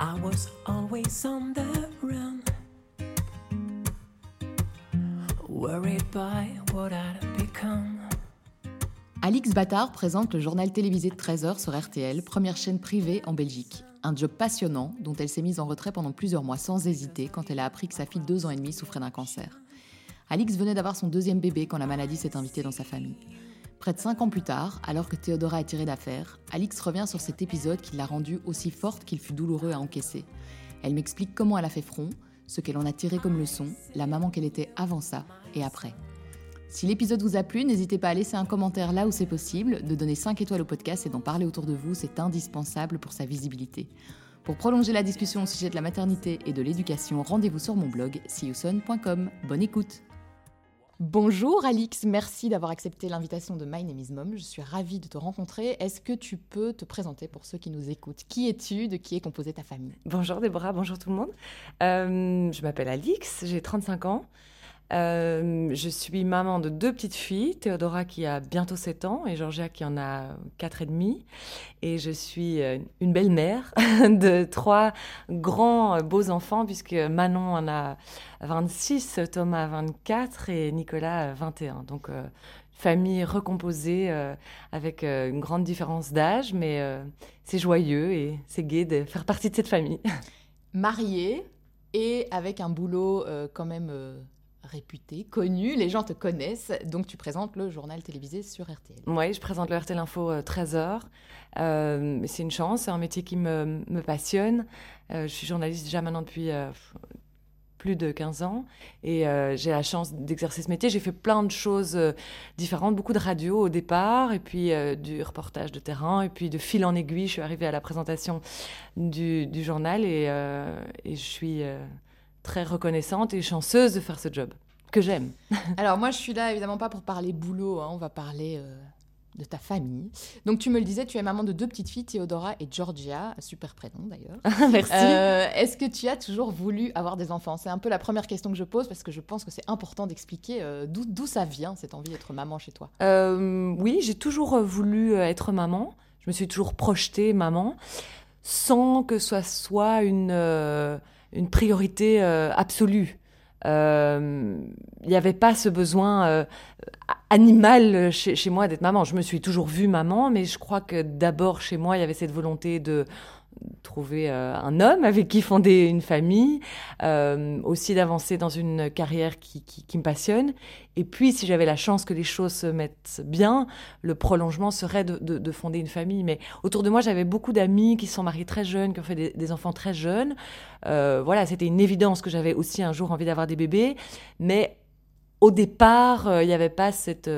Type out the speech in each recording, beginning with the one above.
I was always on the run. Worried by what I'd become. Alix Battard présente le journal télévisé de 13h sur RTL, première chaîne privée en Belgique. Un job passionnant dont elle s'est mise en retrait pendant plusieurs mois sans hésiter quand elle a appris que sa fille de deux ans et demi souffrait d'un cancer. Alix venait d'avoir son deuxième bébé quand la maladie s'est invitée dans sa famille. Près de cinq ans plus tard, alors que Théodora est tirée d'affaire, Alix revient sur cet épisode qui l'a rendue aussi forte qu'il fut douloureux à encaisser. Elle m'explique comment elle a fait front, ce qu'elle en a tiré comme leçon, la maman qu'elle était avant ça et après. Si l'épisode vous a plu, n'hésitez pas à laisser un commentaire là où c'est possible, de donner 5 étoiles au podcast et d'en parler autour de vous, c'est indispensable pour sa visibilité. Pour prolonger la discussion au sujet de la maternité et de l'éducation, rendez-vous sur mon blog siouson.com. Bonne écoute Bonjour Alix, merci d'avoir accepté l'invitation de My Name is Mom. Je suis ravie de te rencontrer. Est-ce que tu peux te présenter pour ceux qui nous écoutent? Qui es-tu? De qui est composée ta famille? Bonjour Déborah, bonjour tout le monde. Euh, je m'appelle Alix, j'ai 35 ans. Euh, je suis maman de deux petites filles, Théodora qui a bientôt 7 ans et Georgia qui en a 4 et demi. Et je suis euh, une belle-mère de trois grands euh, beaux enfants puisque Manon en a 26, Thomas 24 et Nicolas 21. Donc famille recomposée avec une grande différence d'âge, mais c'est joyeux et c'est gai de faire partie de cette famille. Mariée et avec un boulot quand même réputé, connu, les gens te connaissent, donc tu présentes le journal télévisé sur RTL. Oui, je présente le RTL Info 13h. Euh, euh, c'est une chance, c'est un métier qui me, passionne. Euh, je suis journaliste déjà maintenant depuis plus de 15 ans et j'ai la chance d'exercer ce métier. J'ai fait plein de choses différentes, beaucoup de radio au départ et puis du reportage de terrain et puis de fil en aiguille, je suis arrivée à la présentation du, journal et je suis très reconnaissante et chanceuse de faire ce job que j'aime. Alors moi, je suis là évidemment pas pour parler boulot, hein, on va parler euh, de ta famille. Donc tu me le disais, tu es maman de deux petites filles, Théodora et Georgia, super prénom d'ailleurs. Merci. Euh, est-ce que tu as toujours voulu avoir des enfants? C'est un peu la première question que je pose parce que je pense que c'est important d'expliquer euh, d'où ça vient cette envie d'être maman chez toi? oui, j'ai toujours voulu être maman. Je me suis toujours projetée maman sans que ce soit une une priorité euh, absolue. Il euh, n'y avait pas ce besoin euh, animal chez moi d'être maman. Je me suis toujours vue maman, mais je crois que d'abord chez moi, il y avait cette volonté de trouver euh, un homme avec qui fonder une famille, euh, aussi d'avancer dans une carrière qui, qui, me passionne. Et puis, si j'avais la chance que les choses se mettent bien, le prolongement serait de, de, fonder une famille. Mais autour de moi, j'avais beaucoup d'amis qui sont mariés très jeunes, qui ont fait des, enfants très jeunes. Euh, voilà, c'était une évidence que j'avais aussi un jour envie d'avoir des bébés. Mais au départ, il n'y avait pas cet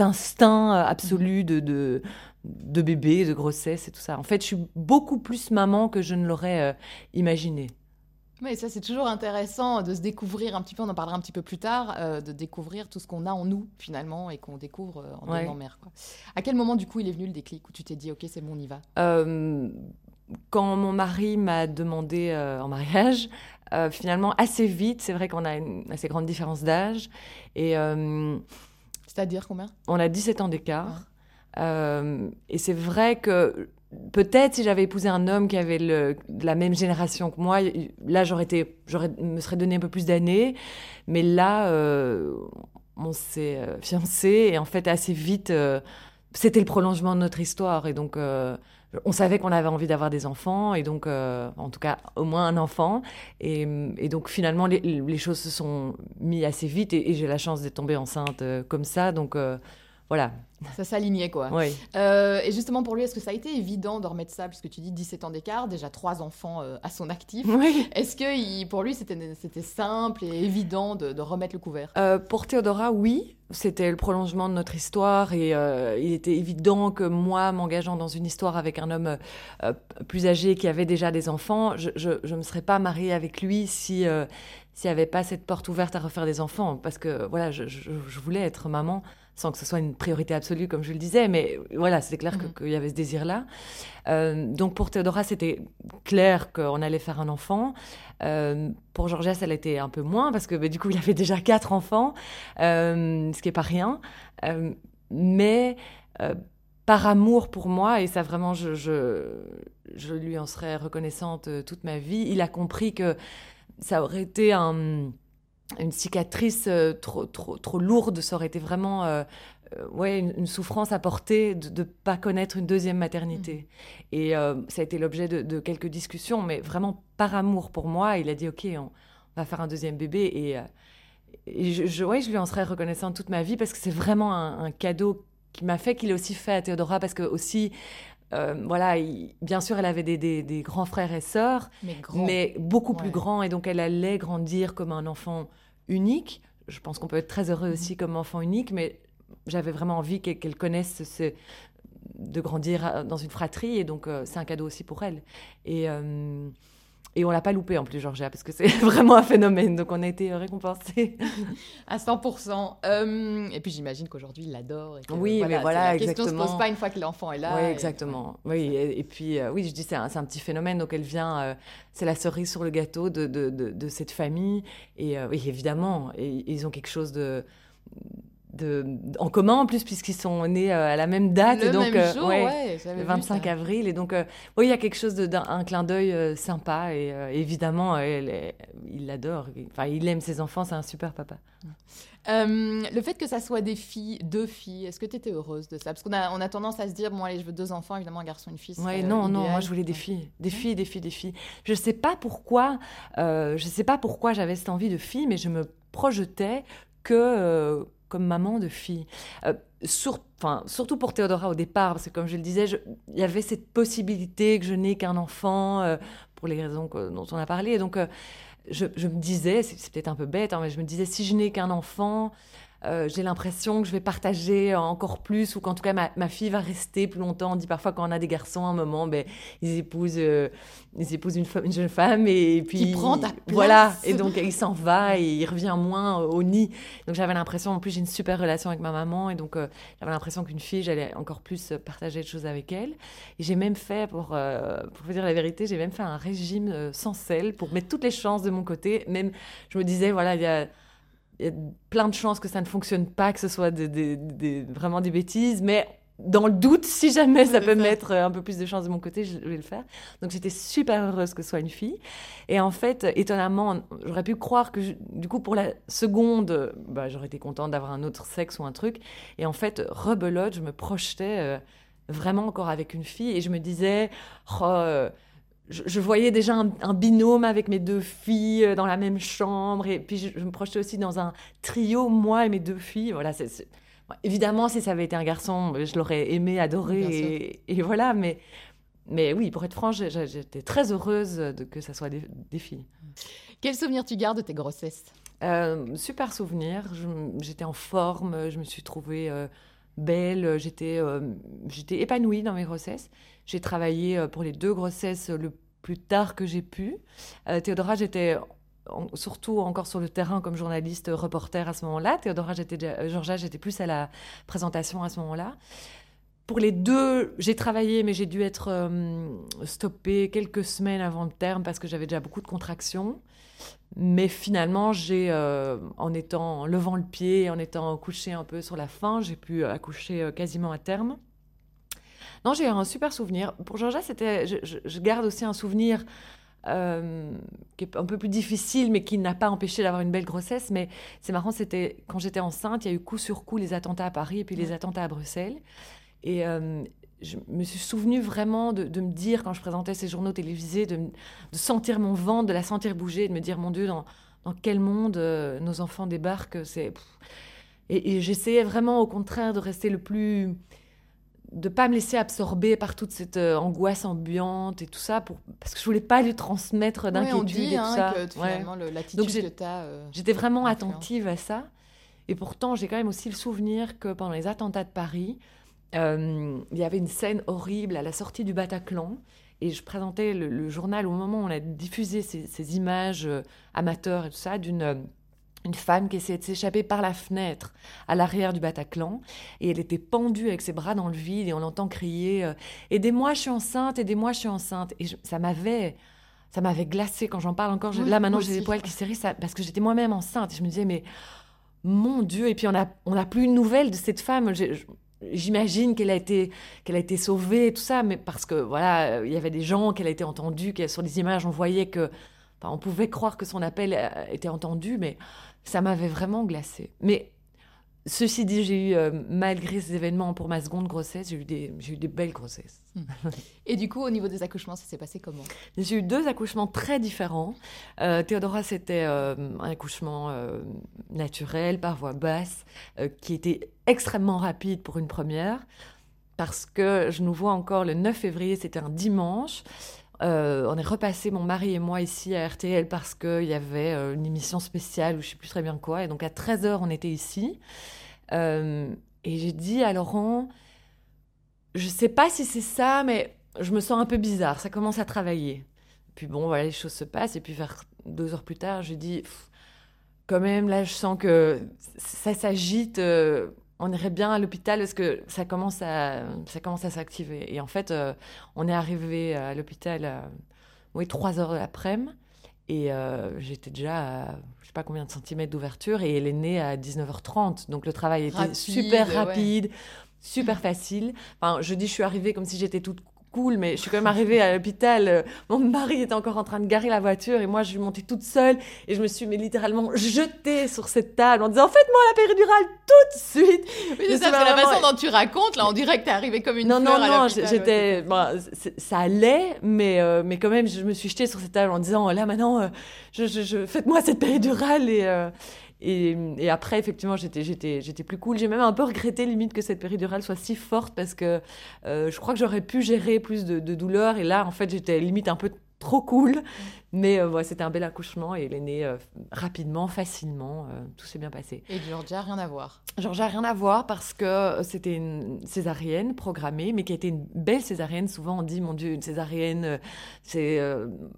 instinct absolu de, de, de bébé, de grossesse et tout ça. En fait, je suis beaucoup plus maman que je ne l'aurais euh, imaginé. Oui, ça c'est toujours intéressant de se découvrir un petit peu, on en parlera un petit peu plus tard, euh, de découvrir tout ce qu'on a en nous finalement et qu'on découvre euh, en devenant mère. À quel moment du coup il est venu le déclic où tu t'es dit ok c'est bon on y va? Quand mon mari m'a demandé en mariage, finalement assez vite, c'est vrai qu'on a une assez grande différence d'âge et... C'est-à-dire combien? On a 17 ans d'écart. Euh, et c'est vrai que peut-être si j'avais épousé un homme qui avait la même génération que moi, là j'aurais été, j'aurais me serais donné un peu plus d'années. Mais là, euh, on s'est euh, fiancé et en fait assez vite, c'était le prolongement de notre histoire. Et donc on savait qu'on avait envie d'avoir des enfants et donc en tout cas au moins un enfant. Et, donc finalement les, choses se sont mis assez vite et, et j'ai la chance d'être tombée enceinte comme ça. Donc voilà. Ça s'alignait, quoi. Oui. Euh, et justement, pour lui, est-ce que ça a été évident de remettre ça, puisque tu dis 17 ans d'écart, déjà trois enfants euh, à son actif Oui. Est-ce que pour lui, c'était simple et évident de, remettre le couvert? Euh, Pour Théodora, oui. C'était le prolongement de notre histoire et il était évident que moi, m'engageant dans une histoire avec un homme plus âgé qui avait déjà des enfants, je ne me serais pas mariée avec lui si s'il n'y avait pas cette porte ouverte à refaire des enfants. Parce que voilà, je voulais être maman sans que ce soit une priorité absolue, comme je le disais, mais voilà, c'est clair mhm. qu'il y avait ce désir-là. Euh, donc pour Théodora, c'était clair qu'on allait faire un enfant. Euh, pour Georgia, ça l'était un peu moins, parce que bah, du coup, il avait déjà quatre enfants, euh, ce qui n'est pas rien. mais par amour pour moi, et ça vraiment, je, je, lui en serais reconnaissante toute ma vie, il a compris que ça aurait été un, une cicatrice euh, trop, trop, trop lourde, ça aurait été vraiment euh, ouais, une, souffrance à porter de ne pas connaître une deuxième maternité. Mmh. Et ça a été l'objet de, quelques discussions, mais vraiment par amour pour moi, il a dit, OK, on va faire un deuxième bébé. Et, et je, je, ouais, je lui en serais reconnaissante toute ma vie parce que c'est vraiment un, un cadeau qui m'a fait qu'il ait aussi fait à Théodora parce que aussi euh, voilà, bien sûr, elle avait des, des, grands frères et sœurs, mais, beaucoup plus grands, et donc elle allait grandir comme un enfant unique. Je pense qu'on peut être très heureux aussi comme enfant unique, mais j'avais vraiment envie qu'elle connaisse ce, de grandir dans une fratrie, et donc euh, c'est un cadeau aussi pour elle. Et euh, et on l'a pas loupé en plus, Georgia, parce que c'est vraiment un phénomène. Donc on a été récompensés. à 100%. Euh, et puis j'imagine qu'aujourd'hui, il l'adore. Oui, mais voilà, la exactement. question se pose pas une fois que l'enfant est là. Oui, exactement. Oui, et, puis, euh, oui, je dis, c'est un, un, petit phénomène. Donc elle vient, euh, c'est la cerise sur le gâteau de, de, de, cette famille. Et oui, évidemment, et, ils ont quelque chose de en commun en plus puisqu'ils sont nés euh, à la même date le donc même euh, jour, ouais, le 25 avril et donc euh, oui il y a quelque chose d'un clin d'œil sympa et évidemment il l'adore enfin il aime ses enfants c'est un super papa. Le fait que ça soit des filles deux filles est-ce que tu étais heureuse de ça? Parce qu'on a on a tendance à se dire bon allez je veux deux enfants évidemment un garçon et une fille ouais non non moi je voulais des filles des filles des filles des filles. Je sais pas pourquoi je sais pas pourquoi j'avais cette envie de filles mais je me projetais que comme maman de fille. Euh, enfin, surtout pour Théodora au départ, parce que comme je le disais, il y avait cette possibilité que je n'ai qu'un enfant, euh, pour les raisons dont on a parlé. donc, euh, je, me disais, c'est peut-être un peu bête, hein, mais je me disais, si je n'ai qu'un enfant, euh, j'ai l'impression que je vais partager encore plus ou qu'en tout cas ma, fille va rester plus longtemps. On dit parfois quand on a des garçons, à un moment, ben, ils épousent, euh, ils épousent une, une, jeune femme et puis... Qui prend ta place. Voilà, et donc il s'en va et il revient moins au nid. Donc j'avais l'impression, en plus j'ai une super relation avec ma maman et donc euh, j'avais l'impression qu'une fille, j'allais encore plus partager des choses avec elle. Et j'ai même fait, pour, pour vous dire la vérité, j'ai même fait un régime sans sel pour mettre toutes les chances de mon côté. Même, je me disais, voilà, il y a il y a plein de chances que ça ne fonctionne pas, que ce soit des, vraiment des bêtises, mais dans le doute, si jamais ça peut mettre un peu plus de chance de mon côté, je vais le faire. Donc j'étais super heureuse que ce soit une fille. Et en fait, étonnamment, j'aurais pu croire que du coup, pour la seconde, bah, j'aurais été contente d'avoir un autre sexe ou un truc. Et en fait, rebelote, je me projetais euh, vraiment encore avec une fille et je me disais, oh, euh, je, voyais déjà un, binôme avec mes deux filles euh, dans la même chambre. Et puis, je, me projetais aussi dans un trio, moi et mes deux filles. Voilà, c'est, évidemment, si ça avait été un garçon, je l'aurais aimé, adoré. Et, voilà, mais, mais oui, pour être franche, j'étais très heureuse de, que ça soit des, filles. Quel souvenir tu gardes de tes grossesses? Euh, Super souvenir. J'étais en forme, je me suis trouvée euh, belle, j'étais, j'étais épanouie dans mes grossesses. J'ai travaillé pour les deux grossesses le plus tard que j'ai pu. Euh, Théodora, j'étais surtout encore sur le terrain comme journaliste reporter à ce moment-là. Théodora, j'étais euh, Georgia, j'étais plus à la présentation à ce moment-là. Pour les deux, j'ai travaillé, mais j'ai dû être euh, stoppée quelques semaines avant le terme parce que j'avais déjà beaucoup de contractions. Mais finalement, j'ai, en étant, levant le pied, en étant couchée un peu sur la fin, j'ai pu accoucher quasiment à terme. Non, j'ai un super souvenir. Pour Georgia, c'était, je, garde aussi un souvenir euh, qui est un peu plus difficile, mais qui n'a pas empêché d'avoir une belle grossesse. Mais c'est marrant, c'était quand j'étais enceinte, il y a eu coup sur coup les attentats à Paris et puis les attentats à Bruxelles. Et euh, je me suis souvenu vraiment de, me dire, quand je présentais ces journaux télévisés, de, sentir mon ventre, de la sentir bouger, de me dire, mon Dieu, dans, dans quel monde euh, nos enfants débarquent? C'est... Et, et j'essayais vraiment, au contraire, de rester le plus de pas me laisser absorber par toute cette euh, angoisse ambiante et tout ça pour parce que je voulais pas lui transmettre d'inquiétude et tout hein, ça. Que, finalement, l'attitude que tu as euh, j'étais vraiment attentive à ça. Et pourtant j'ai quand même aussi le souvenir que pendant les attentats de Paris euh, il y avait une scène horrible à la sortie du Bataclan. Et je présentais le, journal au moment où on a diffusé ces, ces images amateurs et tout ça d'une une femme qui essayait de s'échapper par la fenêtre à l'arrière du Bataclan et elle était pendue avec ses bras dans le vide et on l'entend crier euh, aidez-moi je suis enceinte aidez-moi je suis enceinte. Et ça m'avait ça m'avait glacé quand j'en parle encore. Là maintenant j'ai des poils qui s'érissent parce que j'étais moi-même enceinte et je me disais mais mon dieu et puis on a on n'a plus une nouvelle de cette femme. J'imagine qu'elle a été qu'elle a été sauvée et tout ça, mais parce que voilà, il y avait des gens qu'elle a été entendue, qu'elle sur les images on voyait que, on pouvait croire que son appel était entendu, mais ça m'avait vraiment glacé. Mais Ceci dit, j'ai eu, euh, malgré ces événements pour ma seconde grossesse, j'ai eu des, j'ai eu des belles grossesses. Hmm. Et du coup, au niveau des accouchements, ça s'est passé comment? J'ai eu deux accouchements très différents. Euh, Théodora, c'était euh, un accouchement naturel, par voie basse, qui était extrêmement rapide pour une première, parce que je nous vois encore le 9 février, c'était un dimanche. On est repassé, mon mari et moi, ici à RTL parce qu'il y avait une émission spéciale ou je sais plus très bien quoi. Et donc à 13h, on était ici. Euh, et j'ai dit à Laurent, je sais pas si c'est ça, mais je me sens un peu bizarre. Ça commence à travailler. Puis bon, voilà, les choses se passent. Et puis vers deux heures plus tard, j'ai dit, quand même, là, je sens que ça s'agite. Euh, on irait bien à l'hôpital parce que ça commence à, ça commence à s'activer. Et en fait, euh, on est arrivé à l'hôpital, oui, trois heures de l'après-midi. Et j'étais déjà à sais pas combien de centimètres d'ouverture et elle est née à 19h30. Donc le travail était super rapide, super facile. Enfin, je dis je suis arrivée comme si j'étais toute cool, mais je suis quand même arrivée à l'hôpital. Euh, mon mari était encore en train de garer la voiture et moi, je suis montée toute seule et je me suis mais, littéralement jetée sur cette table en disant Faites-moi la péridurale tout de suite. Oui, c'est ça, la façon dont tu racontes, là, on dirait que t'es arrivée comme une non, fleur Non, non, non, j'étais. ça allait, mais, euh, mais quand même, je me suis jetée sur cette table en disant Là, maintenant, euh, je, je, faites-moi cette péridurale et. Et, après, effectivement, j'étais, j'étais, j'étais plus cool. J'ai même un peu regretté, limite, que cette péridurale soit si forte parce que euh, je crois que j'aurais pu gérer plus de, douleur. Et là, en fait, j'étais limite un peu trop cool. Mais euh, c'était un bel accouchement et elle est née euh, rapidement, facilement. tout s'est bien passé. Et Georgia, rien à voir Georgia, rien à voir parce que c'était une césarienne programmée, mais qui a été une belle césarienne. Souvent, on dit, mon Dieu, une césarienne, c'est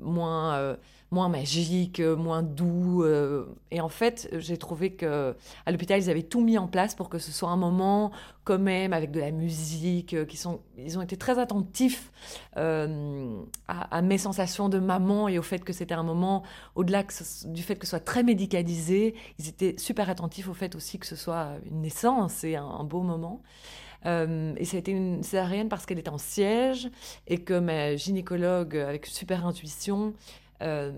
moins moins magique, euh, moins doux. Euh, et en fait, j'ai trouvé que à l'hôpital, ils avaient tout mis en place pour que ce soit un moment quand même avec de la musique. Euh, qui sont, ils ont été très attentifs à, mes sensations de maman et au fait que c'était un moment au-delà du fait que ce soit très médicalisé. Ils étaient super attentifs au fait aussi que ce soit une naissance et un, beau moment. et ça a été une césarienne parce qu'elle était en siège et que ma gynécologue, avec super intuition, euh,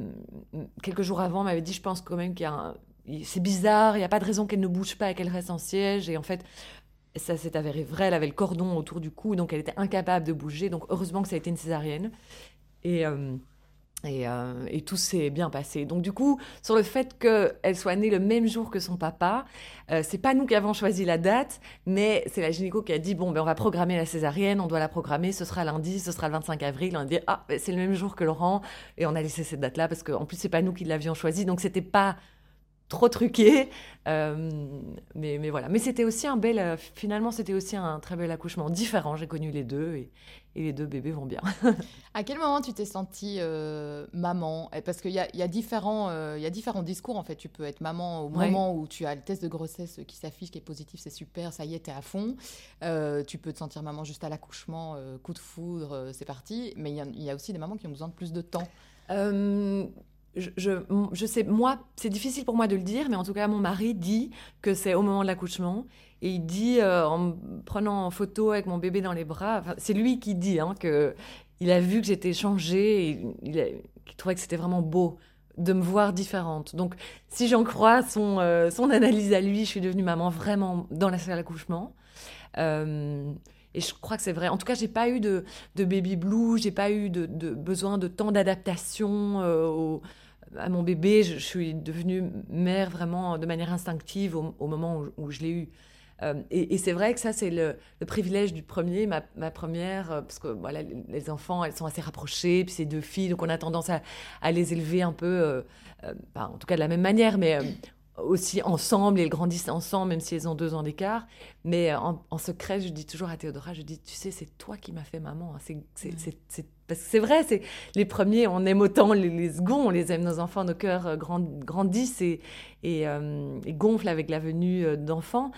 quelques jours avant, m'avait dit, je pense quand même qu'il y a c'est bizarre, il n'y a pas de raison qu'elle ne bouge pas et qu'elle reste en siège. Et en fait, ça s'est avéré vrai, elle avait le cordon autour du cou, donc elle était incapable de bouger. Donc heureusement que ça a été une césarienne. Et, euh, euh, et, tout s'est bien passé. Donc du coup, sur le fait qu'elle soit née le même jour que son papa, euh, c'est pas nous qui avons choisi la date, mais c'est la gynéco qui a dit bon ben on va programmer la césarienne, on doit la programmer, ce sera lundi, ce sera le 25 avril. On a dit ah ben, c'est le même jour que Laurent et on a laissé cette date-là parce qu'en plus c'est pas nous qui l'avions choisi, donc c'était pas trop truqué. Euh, mais, mais, voilà. Mais c'était aussi un bel. Finalement, c'était aussi un très bel accouchement différent. J'ai connu les deux et, et, les deux bébés vont bien. à quel moment tu t'es sentie euh, maman? Parce qu'il y a, y, a différents, il y a différents discours en fait. Tu peux être maman au moment où tu as le test de grossesse qui s'affiche, qui est positif, c'est super, ça y est, t'es à fond. tu peux te sentir maman juste à l'accouchement, coup de foudre, c'est parti. Mais il y, y, a aussi des mamans qui ont besoin de plus de temps je, je, sais, moi, c'est difficile pour moi de le dire, mais en tout cas, mon mari dit que c'est au moment de l'accouchement. Et il dit, euh, en prenant en photo avec mon bébé dans les bras, c'est lui qui dit hein, que il a vu que j'étais changée et il, trouvait que c'était vraiment beau de me voir différente. Donc, si j'en crois son, euh, son analyse à lui, je suis devenue maman vraiment dans la salle d'accouchement. Euh, et je crois que c'est vrai. En tout cas, j'ai pas eu de, de baby blue, j'ai pas eu de, besoin de temps d'adaptation au, à mon bébé, je, suis devenue mère vraiment de manière instinctive au, moment où, je l'ai eu. Euh, et, c'est vrai que ça, c'est le, privilège du premier, ma, première, euh, parce que voilà, les enfants, elles sont assez rapprochées, puis c'est deux filles, donc on a tendance à, à les élever un peu, euh, en tout cas de la même manière, mais aussi ensemble, elles grandissent ensemble, même si elles ont deux ans d'écart. Mais en, secret, je dis toujours à Théodora, je dis, tu sais, c'est toi qui m'as fait maman. Hein. C'est parce que c'est vrai, c'est les premiers, on aime autant les, seconds, on les aime, nos enfants, nos cœurs euh, grandissent et, euh, et, gonflent avec la venue euh, d'enfants.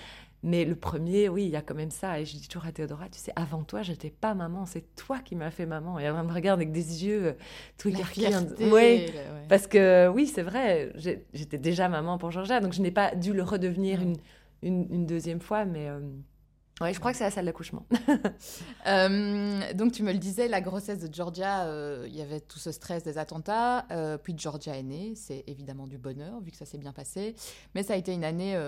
Mais le premier, oui, il y a quand même ça. Et je dis toujours à Théodora, tu sais, avant toi, j'étais pas maman, c'est toi qui m'as fait maman. Et elle me regarde avec des yeux tout écarquillés. Oui, parce que oui, c'est vrai, j'étais déjà maman pour Georgia, donc je n'ai pas dû le redevenir une, une, deuxième fois, mais Oui, je crois que c'est la salle d'accouchement. Euh, donc tu me le disais, la grossesse de Georgia, euh, il y avait tout ce stress des attentats, euh, puis Georgia est née, c'est évidemment du bonheur vu que ça s'est bien passé, mais ça a été une année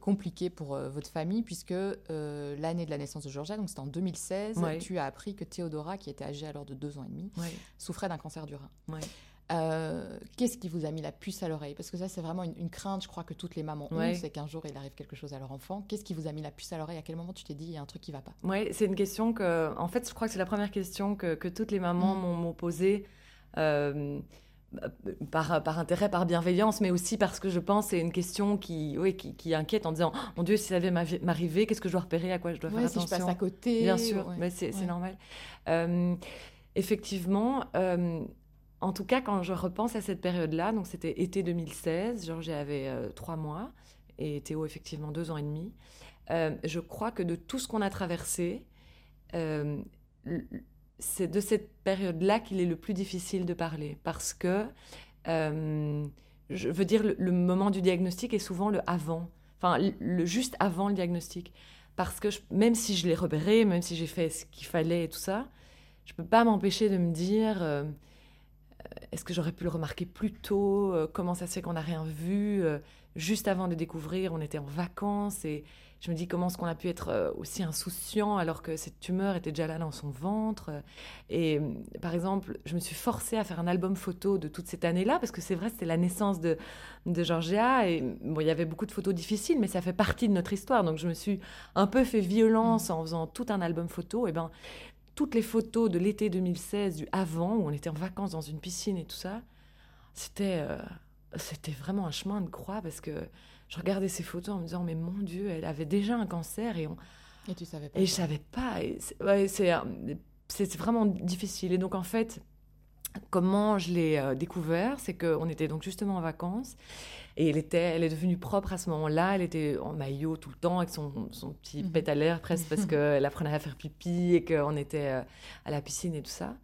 compliquée pour votre famille puisque l'année de la naissance de Georgia, donc c'était en 2016, Ouais. tu as appris que Théodora, qui était âgée alors de deux ans et demi, souffrait d'un cancer du rein. Ouais. Euh, Qu'est-ce qui vous a mis la puce à l'oreille? Parce que ça, c'est vraiment une, une crainte, je crois, que toutes les mamans ont, Ouais. c'est qu'un jour, il arrive quelque chose à leur enfant. Qu'est-ce qui vous a mis la puce à l'oreille? À quel moment tu t'es dit, il y a un truc qui va pas? Oui, c'est une question que, en fait, je crois que c'est la première question que, que toutes les mamans Mm. m'ont posée. euh, par, par intérêt, par bienveillance, mais aussi parce que je pense que c'est une question qui, oui, qui, qui inquiète en disant oh, Mon Dieu, si ça devait m'arriver, qu'est-ce que je dois repérer À quoi je dois Ouais, faire si je passe à côté. Bien sûr, ouais. mais c'est c'est Ouais. normal. Euh, effectivement, euh, en tout cas, quand je repense à cette période-là, donc c'était été 2016, Georges avait euh, trois mois et Théo effectivement deux ans et demi. euh, je crois que de tout ce qu'on a traversé, euh, c'est de cette période-là qu'il est le plus difficile de parler parce que je veux dire le, moment du diagnostic est souvent le avant, enfin le, juste avant le diagnostic. Parce que même si je l'ai repéré, même si j'ai fait ce qu'il fallait et tout ça, je peux pas m'empêcher de me dire est-ce que j'aurais pu le remarquer plus tôt Euh, Comment ça se fait qu'on n'a rien vu Euh, Juste avant de découvrir, on était en vacances et je me dis comment est-ce qu'on a pu être euh, aussi insouciant alors que cette tumeur était déjà là dans son ventre. Et euh, par exemple, je me suis forcée à faire un album photo de toute cette année-là parce que c'est vrai, c'était la naissance de, Georgia et bon, il y avait beaucoup de photos difficiles, mais ça fait partie de notre histoire. Donc je me suis un peu fait violence en faisant tout un album photo. Et ben toutes les photos de l'été 2016, du avant, où on était en vacances dans une piscine et tout ça, c'était euh, c'était vraiment un chemin de croix parce que je regardais ces photos en me disant mais mon Dieu, elle avait déjà un cancer et on, Et tu savais pas. et je savais pas. Et c'est ouais, c'est, c'est vraiment difficile. Et donc, en fait, comment je l'ai euh, découvert, c'est qu'on était donc justement en vacances. Et elle, était, elle est devenue propre à ce moment-là. Elle était en maillot tout le temps, avec son, son petit Mhm. pet à l'air presque, parce qu'elle apprenait à faire pipi et qu'on était euh, à la piscine et tout ça.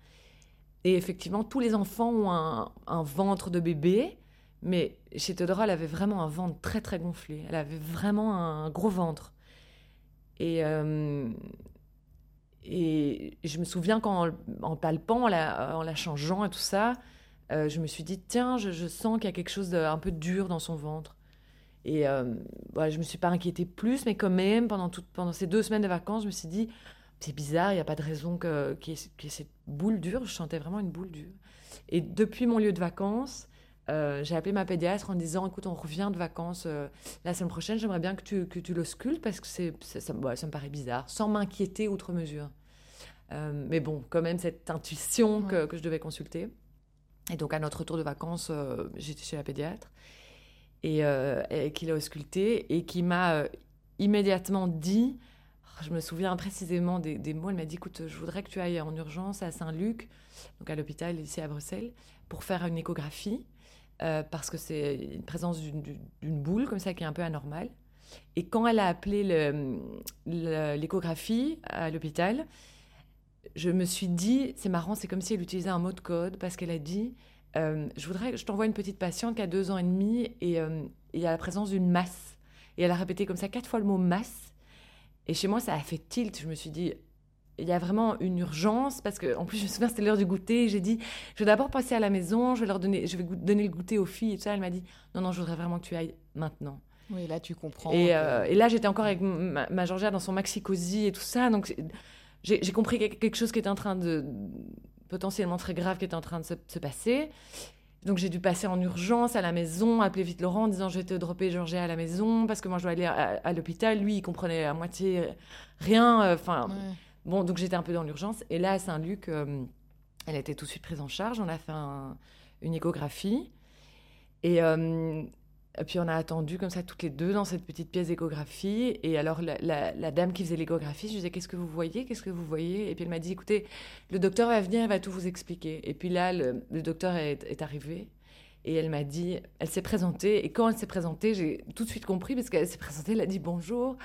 Et effectivement, tous les enfants ont un, un ventre de bébé. Mais chez Théodora, elle avait vraiment un ventre très très gonflé. Elle avait vraiment un gros ventre. Et, euh, et je me souviens qu'en en palpant, en la, changeant et tout ça, euh, je me suis dit, tiens, je, sens qu'il y a quelque chose d'un peu dur dans son ventre. Et euh, ouais, je ne me suis pas inquiétée plus, mais quand même, pendant, tout- pendant ces deux semaines de vacances, je me suis dit, c'est bizarre, il n'y a pas de raison qu'il y, ait- cette boule dure. Je sentais vraiment une boule dure. Et depuis mon lieu de vacances, euh, j'ai appelé ma pédiatre en disant, écoute, on revient de vacances euh, la semaine prochaine, j'aimerais bien que tu, que tu l'auscultes parce que c'est, ça me paraît bizarre, sans m'inquiéter outre mesure. Euh, mais bon, quand même, cette intuition que, que je devais consulter. Et donc, à notre retour de vacances, euh, j'étais chez la pédiatre et, euh, et qui l'a ausculté et qui m'a immédiatement dit, oh, je me souviens précisément des, des mots, elle m'a dit, écoute, je voudrais que tu ailles en urgence à Saint-Luc, donc à l'hôpital ici à Bruxelles, pour faire une échographie, euh, parce que c'est une présence d'une- boule comme ça qui est un peu anormale. Et quand elle a appelé l'échographie à l'hôpital, je me suis dit, c'est marrant, c'est comme si elle utilisait un mot de code parce qu'elle a dit, euh, je voudrais, je t'envoie une petite patiente qui a deux ans et demi et euh, il y a la présence d'une masse. Et elle a répété comme ça quatre fois le mot masse. Et chez moi, ça a fait tilt. Je me suis dit, il y a vraiment une urgence parce que, en plus, je me souviens, c'était l'heure du goûter. J'ai dit, je vais d'abord passer à la maison, je vais leur donner, je vais donner le goûter aux filles et tout ça. Elle m'a dit, non, non, je voudrais vraiment que tu ailles maintenant. Oui, là, tu comprends. Et, euh, et là, j'étais encore avec ma, ma Georgia dans son maxi cosy et tout ça. Donc, c'est- j'ai compris quelque chose qui était en train de. potentiellement très grave qui était en train de se, se passer. Donc, j'ai dû passer en urgence à la maison, appeler vite Laurent en disant Je vais te dropper Georgia à la maison parce que moi, je dois aller à, à l'hôpital. Lui, il comprenait à moitié rien. euh, Enfin, Ouais. Bon, donc j'étais un peu dans l'urgence. Et là, à Saint-Luc, euh, elle a été tout de suite prise en charge. On a fait un- une échographie. Et, euh, et puis on a attendu comme ça toutes les deux dans cette petite pièce d'échographie. Et alors la, dame qui faisait l'échographie, je disais qu'est-ce que vous voyez, qu'est-ce que vous voyez? Et puis elle m'a dit écoutez, le docteur va venir, il va tout vous expliquer. Et puis là, le, docteur est, arrivé. Et elle m'a dit, elle s'est présentée. Et quand elle s'est présentée, j'ai tout de suite compris parce qu'elle s'est présentée, elle a dit bonjour.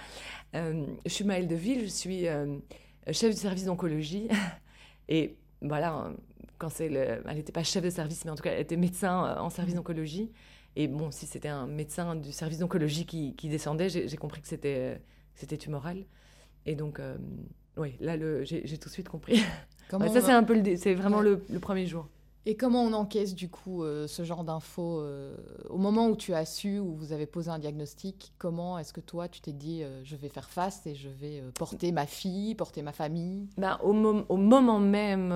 Euh, je suis Maëlle Deville, je suis euh, chef du service d'oncologie. Et voilà, hein, quand c'est le... elle n'était pas chef de service, mais en tout cas, elle était médecin en service d'oncologie. Et bon, si c'était un médecin du service d'oncologie qui, qui descendait, j'ai compris que c'était c'était tumoral. Et donc, euh, oui, là, j'ai tout de suite compris. Ouais, ça, c'est un peu c'est vraiment Ouais. le, le premier jour. Et comment on encaisse du coup euh, ce genre d'infos euh, Au moment où tu as su, où vous avez posé un diagnostic, comment est-ce que toi tu t'es dit je vais faire face et je vais porter ma fille, porter ma famille? Ben, au, mom- au moment même,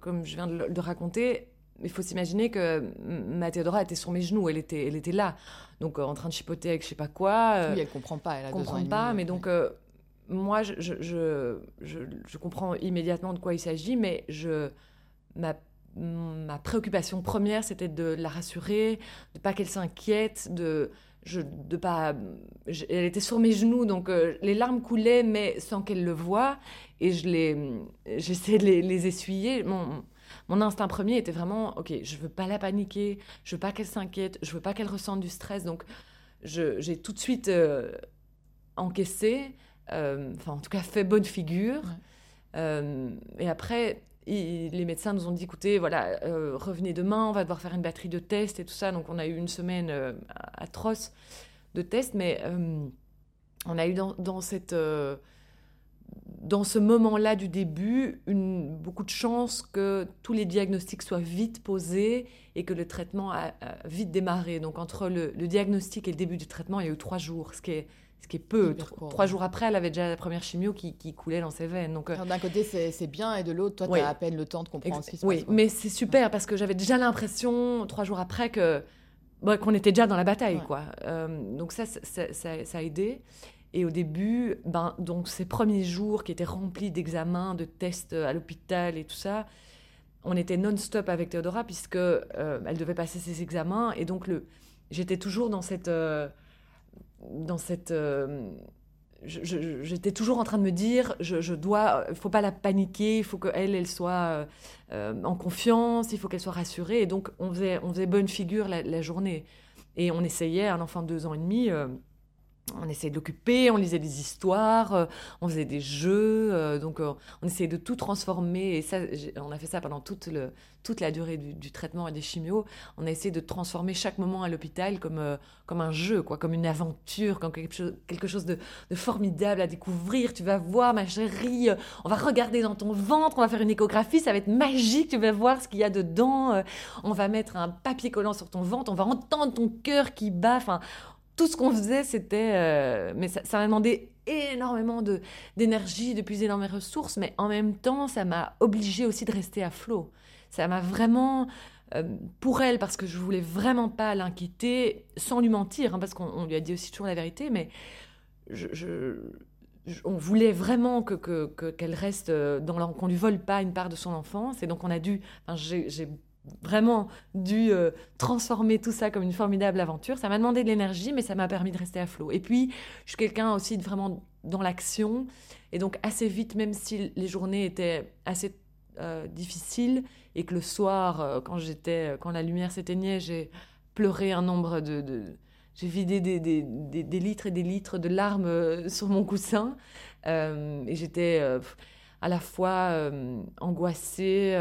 comme je viens de le de raconter, il faut s'imaginer que ma Théodora était sur mes genoux, elle était, elle était là, donc euh, en train de chipoter avec je sais pas quoi. euh, Oui, elle comprend pas, elle a deux ans et comprend demi, pas, mais donc euh, moi, je, je, je, je, je comprends immédiatement de quoi il s'agit, mais je, ma, ma préoccupation première, c'était de la rassurer, de pas qu'elle s'inquiète, de, je, de pas, je- elle était sur mes genoux, donc euh, les larmes coulaient, mais sans qu'elle le voie, et je les, j'essayais de les, les essuyer. Mon, mon instinct premier était vraiment, ok, je veux pas la paniquer, je veux pas qu'elle s'inquiète, je veux pas qu'elle ressente du stress, donc j'ai tout de suite euh, encaissé, euh, enfin en tout cas fait bonne figure. Ouais. Euh, et après, il- les médecins nous ont dit, écoutez, voilà, revenez demain, on va devoir faire une batterie de tests et tout ça. Donc on a eu une semaine atroce de tests, mais on a eu dans, dans cette... dans ce moment-là du début, une, beaucoup de chance que tous les diagnostics soient vite posés et que le traitement a, a vite démarré. Donc entre le, le diagnostic et le début du traitement, il y a eu trois jours, ce qui est, ce qui est peu. Trois jours après, elle avait déjà la première chimio qui, qui coulait dans ses veines. Donc, euh, D'un côté c'est bien et de l'autre toi Oui. tu as à peine le temps de comprendre Ex- ce qui se oui, passe. quoi. mais c'est super parce que j'avais déjà l'impression, trois jours après, que bah, qu'on était déjà dans la bataille. Ouais. Quoi. Euh, donc ça, ça, ça- ça a aidé. Et au début, ben, donc ces premiers jours qui étaient remplis d'examens, de tests à l'hôpital et tout ça, on était non-stop avec Théodora puisque euh, elle devait passer ses examens et donc le, j'étais toujours dans cette, euh, dans cette, euh, j'étais toujours en train de me dire, je, je dois, faut pas la paniquer, il faut qu'elle, elle soit euh, euh, en confiance, il faut qu'elle soit rassurée. Et donc on faisait, on faisait bonne figure la journée. Et on essayait, un enfant de deux ans et demi. On essayait de l'occuper, on lisait des histoires, euh, on faisait des jeux, euh, donc euh, on essayait de tout transformer. Et ça, on a fait ça pendant toute, le, toute la durée du, traitement et des chimios. On a essayé de transformer chaque moment à l'hôpital comme, comme un jeu, quoi, comme une aventure, comme quelque chose, quelque chose de, de formidable à découvrir. Tu vas voir, ma chérie, on va regarder dans ton ventre, on va faire une échographie, ça va être magique, tu vas voir ce qu'il y a dedans. on va mettre un papier collant sur ton ventre, on va entendre ton cœur qui bat. Enfin, tout ce qu'on faisait, c'était. euh, mais ça, m'a demandé énormément d'énergie, de puiser dans mes ressources, mais en même temps, ça m'a obligée aussi de rester à flot. Ça m'a vraiment. euh, pour elle, parce que je voulais vraiment pas l'inquiéter, sans lui mentir, hein, parce qu'on on lui a dit aussi toujours la vérité, mais on voulait vraiment que que- que- qu'elle reste euh, dans qu'on lui vole pas une part de son enfance, et donc on a dû. j'ai vraiment dû euh, transformer tout ça comme une formidable aventure. Ça m'a demandé de l'énergie, mais ça m'a permis de rester à flot. Et puis, je suis quelqu'un aussi vraiment dans l'action. Et donc, assez vite, même si les journées étaient assez euh, difficiles et que le soir, euh, quand, quand la lumière s'éteignait, j'ai pleuré un nombre de... j'ai vidé des, des- des- litres et des litres de larmes sur mon coussin. Et j'étais à la fois angoissée,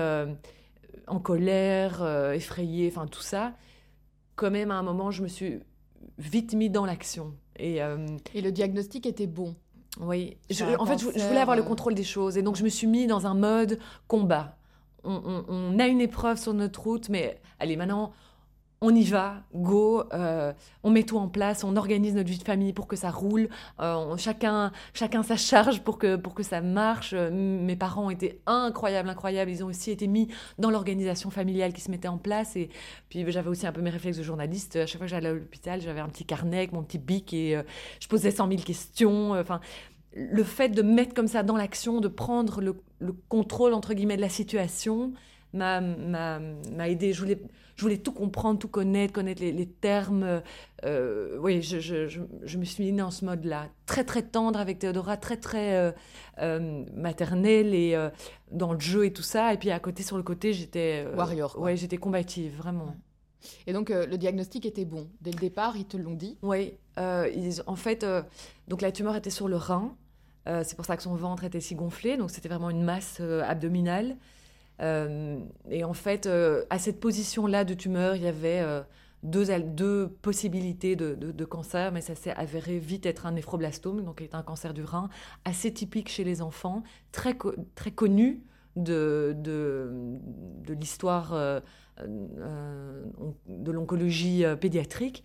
en colère, euh, effrayée, enfin tout ça. Quand même, à un moment, je me suis vite mis dans l'action. Et euh, Et le diagnostic était bon. oui, je- un en fait, je, voulais avoir le euh. contrôle des choses. Et donc, je me suis mis dans un mode combat. On, on- on a une épreuve sur notre route, mais allez, maintenant, on y va, go, euh, on met tout en place, on organise notre vie de famille pour que ça roule, euh, chacun, chacun sa charge pour que, pour que ça marche. Euh, Mes parents étaient incroyables, incroyables. Ils ont aussi été mis dans l'organisation familiale qui se mettait en place. Et puis j'avais aussi un peu mes réflexes de journaliste. À chaque fois que j'allais à l'hôpital, j'avais un petit carnet avec mon petit bic et je posais 100 000 questions. Enfin, le fait de mettre comme ça dans l'action, de prendre le, le contrôle, entre guillemets, de la situation, m'a m'a- m'a aidé. Je voulais, je voulais tout comprendre, tout connaître, connaître les, les termes. Euh, oui, je, je, je, je me suis mis dans ce mode-là. Très, très tendre avec Théodora, très, très euh, euh, maternelle et dans le jeu et tout ça. Et puis à côté, sur le côté, j'étais... Warrior, quoi. Ouais, j'étais combative, vraiment. Ouais. Et donc euh, le diagnostic était bon. Dès le départ, ils te l'ont dit? Oui, euh, ils- en fait, euh, donc la tumeur était sur le rein. C'est pour ça que son ventre était si gonflé. Donc c'était vraiment une masse abdominale. Euh, et en fait, euh, à cette position-là de tumeur, il y avait euh, deux, deux possibilités de, de, cancer, mais ça s'est avéré vite être un néphroblastome, donc est un cancer du rein, assez typique chez les enfants, très, très connu de, de, l'histoire de l'oncologie pédiatrique.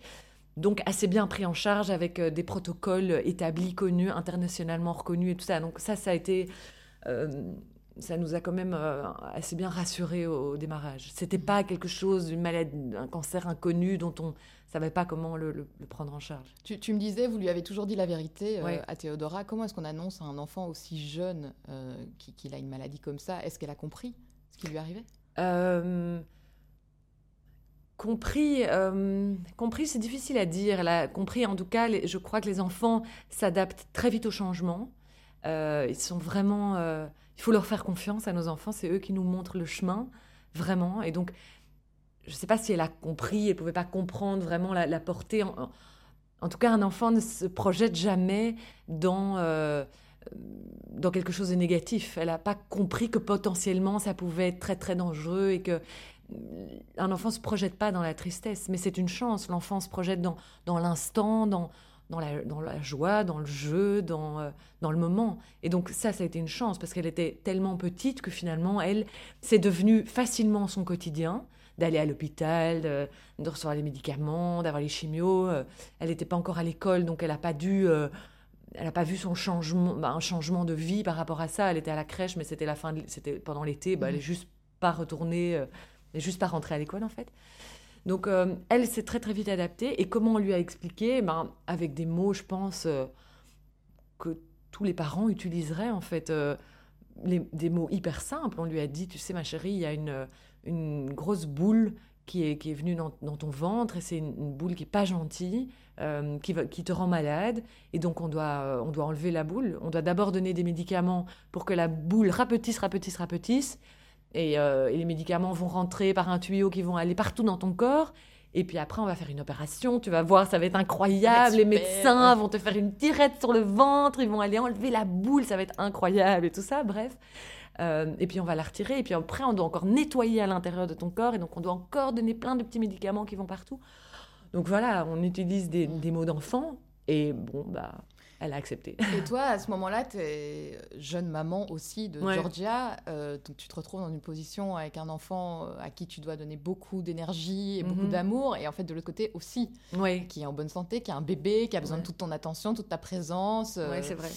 Donc assez bien pris en charge avec des protocoles établis, connus, internationalement reconnus et tout ça. Donc ça, ça a été ça nous a quand même assez bien rassurés au, démarrage. C'était pas quelque chose, une maladie, un cancer inconnu dont on savait pas comment le, prendre en charge. Tu, me disais, vous lui avez toujours dit la vérité à Théodora. Comment est-ce qu'on annonce à un enfant aussi jeune qu'il a une maladie comme ça? Est-ce qu'elle a compris ce qui lui arrivait Compris, euh, compris c'est difficile à dire. Elle a compris, en tout cas, je crois que les enfants s'adaptent très vite au changement. Euh, ils sont vraiment. Euh, il faut leur faire confiance à nos enfants. C'est eux qui nous montrent le chemin, vraiment. Et donc, je ne sais pas si elle a compris. Elle ne pouvait pas comprendre vraiment la, portée. En, tout cas, un enfant ne se projette jamais dans dans quelque chose de négatif. Elle n'a pas compris que potentiellement ça pouvait être très très dangereux et que un enfant se projette pas dans la tristesse, mais c'est une chance. L'enfant se projette dans, dans l'instant, dans, dans, la, dans la joie, dans le jeu, dans, euh, dans le moment. Et donc ça, ça a été une chance parce qu'elle était tellement petite que finalement, elle, c'est devenu facilement son quotidien d'aller à l'hôpital, de, recevoir les médicaments, d'avoir les chimios. Euh, elle n'était pas encore à l'école, donc elle n'a pas dû... Euh, elle n'a pas vu son changement, bah, un changement de vie par rapport à ça. Elle était à la crèche, mais c'était la fin, c'était pendant l'été. Bah, Elle est mmh. juste pas retournée n'est juste pas rentrée à l'école en fait. Donc euh, elle s'est très très vite adaptée. Et comment on lui a expliqué? Ben, Avec des mots, je pense, euh, que tous les parents utiliseraient en fait. Euh, des mots hyper simples. On lui a dit, tu sais ma chérie, il y a une, une grosse boule qui est, qui est venue dans, ton ventre et c'est une, boule qui est pas gentille, qui, va, qui te rend malade. Et donc on doit, on doit enlever la boule. On doit d'abord donner des médicaments pour que la boule rapetisse, rapetisse, rapetisse. Euh, et, les médicaments vont rentrer par un tuyau qui vont aller partout dans ton corps. Et puis après, on va faire une opération. Tu vas voir, ça va être incroyable. les médecins vont te faire une tirette sur le ventre. Ils vont aller enlever la boule. Ça va être incroyable et tout ça. Bref. Euh, et puis on va la retirer. Et puis après, on doit encore nettoyer à l'intérieur de ton corps. Et donc, on doit encore donner plein de petits médicaments qui vont partout. Donc voilà, on utilise des, des mots d'enfant. Et bon, bah, elle a accepté. Et toi, à ce moment-là, tu es jeune maman aussi de Georgia, euh, donc tu te retrouves dans une position avec un enfant euh, à qui tu dois donner beaucoup d'énergie et beaucoup mhm. d'amour, et en fait de l'autre côté aussi, qui est en bonne santé, qui a un bébé, qui a besoin de toute ton attention, toute ta présence. Oui, c'est vrai.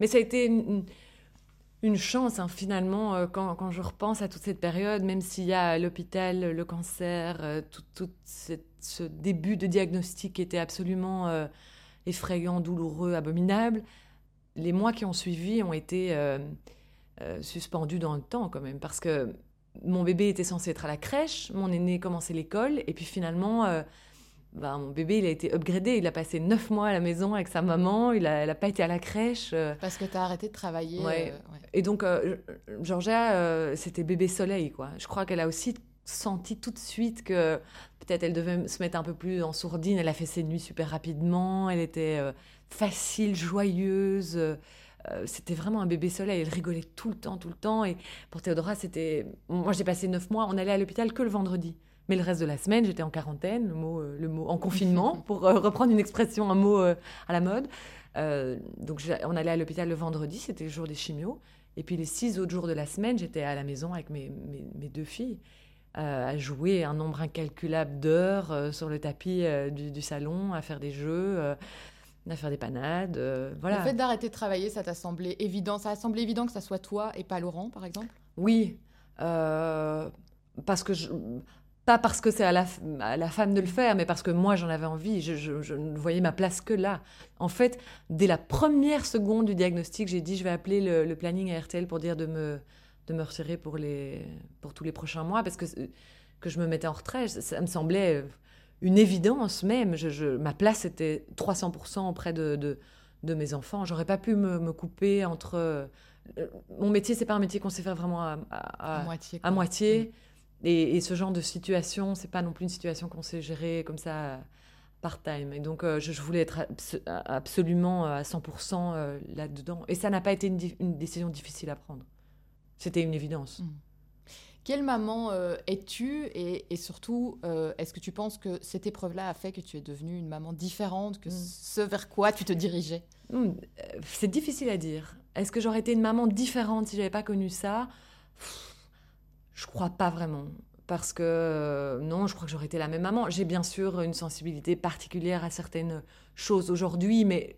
Mais ça a été une, chance hein, finalement quand, quand, je repense à toute cette période, même s'il y a l'hôpital, le cancer, tout, tout ce début de diagnostic qui était absolument effrayant, douloureux, abominable. Les mois qui ont suivi ont été euh, euh, suspendus dans le temps quand même, parce que mon bébé était censé être à la crèche, mon aîné commençait l'école, et puis finalement, euh, ben, mon bébé, il a été upgradé. Il a passé neuf mois à la maison avec sa maman. Il n'a pas été à la crèche. Parce que tu as arrêté de travailler. Et donc, Georgia, c'était bébé soleil, quoi. Je crois qu'elle a aussi senti tout de suite que peut-être elle devait se mettre un peu plus en sourdine. Elle a fait ses nuits super rapidement. Elle était euh, facile, joyeuse. Euh, c'était vraiment un bébé soleil. Elle rigolait tout le temps, tout le temps. Et pour Théodora, c'était. Moi, j'ai passé neuf mois. On allait à l'hôpital que le vendredi. Mais le reste de la semaine, j'étais en quarantaine, le mot, euh, le mot en confinement, pour reprendre une expression, un mot à la mode. donc, on allait à l'hôpital le vendredi, c'était le jour des chimios. Et puis les six autres jours de la semaine, j'étais à la maison avec mes, mes deux filles. Euh, à jouer un nombre incalculable d'heures euh, sur le tapis euh, du, salon, à faire des jeux, à faire des panades. voilà. Le fait d'arrêter de travailler, ça t'a semblé évident Ça a semblé évident que ça soit toi et pas Laurent, par exemple? Oui. parce que je, pas parce que c'est à la, la, femme de le faire, mais parce que moi j'en avais envie. Je, je, ne voyais ma place que là. En fait, dès la première seconde du diagnostic, j'ai dit je vais appeler le, le planning à RTL pour dire de me de me retirer pour, les, pour tous les prochains mois parce que, que je me mettais en retrait. Ça, me semblait une évidence même. Je, ma place était 300% auprès de, de, de, mes enfants. J'aurais pas pu me, me couper entre. Euh, mon métier, c'est pas un métier qu'on sait faire vraiment à, à, moitié. À moitié. Mm. Et, et, ce genre de situation, c'est pas non plus une situation qu'on sait gérer comme ça part-time. Et donc, euh, je, voulais être absolument à 100% euh, là-dedans. Et ça n'a pas été une, une décision difficile à prendre. C'était une évidence. Mm. Quelle maman euh, es-tu et, et surtout, euh, est-ce que tu penses que cette épreuve-là a fait que tu es devenue une maman différente que Mm. ce vers quoi tu te dirigeais? Hmm, euh, C'est difficile à dire. Est-ce que j'aurais été une maman différente si j'avais pas connu ça? Pff, Je crois pas vraiment. Parce que euh, non, je crois que j'aurais été la même maman. J'ai bien sûr une sensibilité particulière à certaines choses aujourd'hui, mais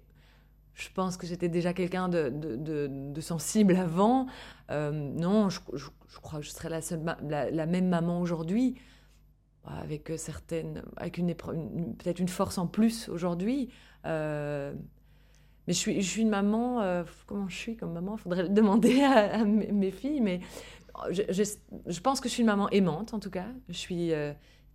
je pense que j'étais déjà quelqu'un de, sensible avant. Euh, non, je, crois que je serais la, même maman aujourd'hui, avec certaines, avec une, peut-être une force en plus aujourd'hui. Euh, mais je suis, une maman. euh, comment je suis comme maman? Il faudrait le demander à, mes, filles. Mais je, pense que je suis une maman aimante, en tout cas. Je suis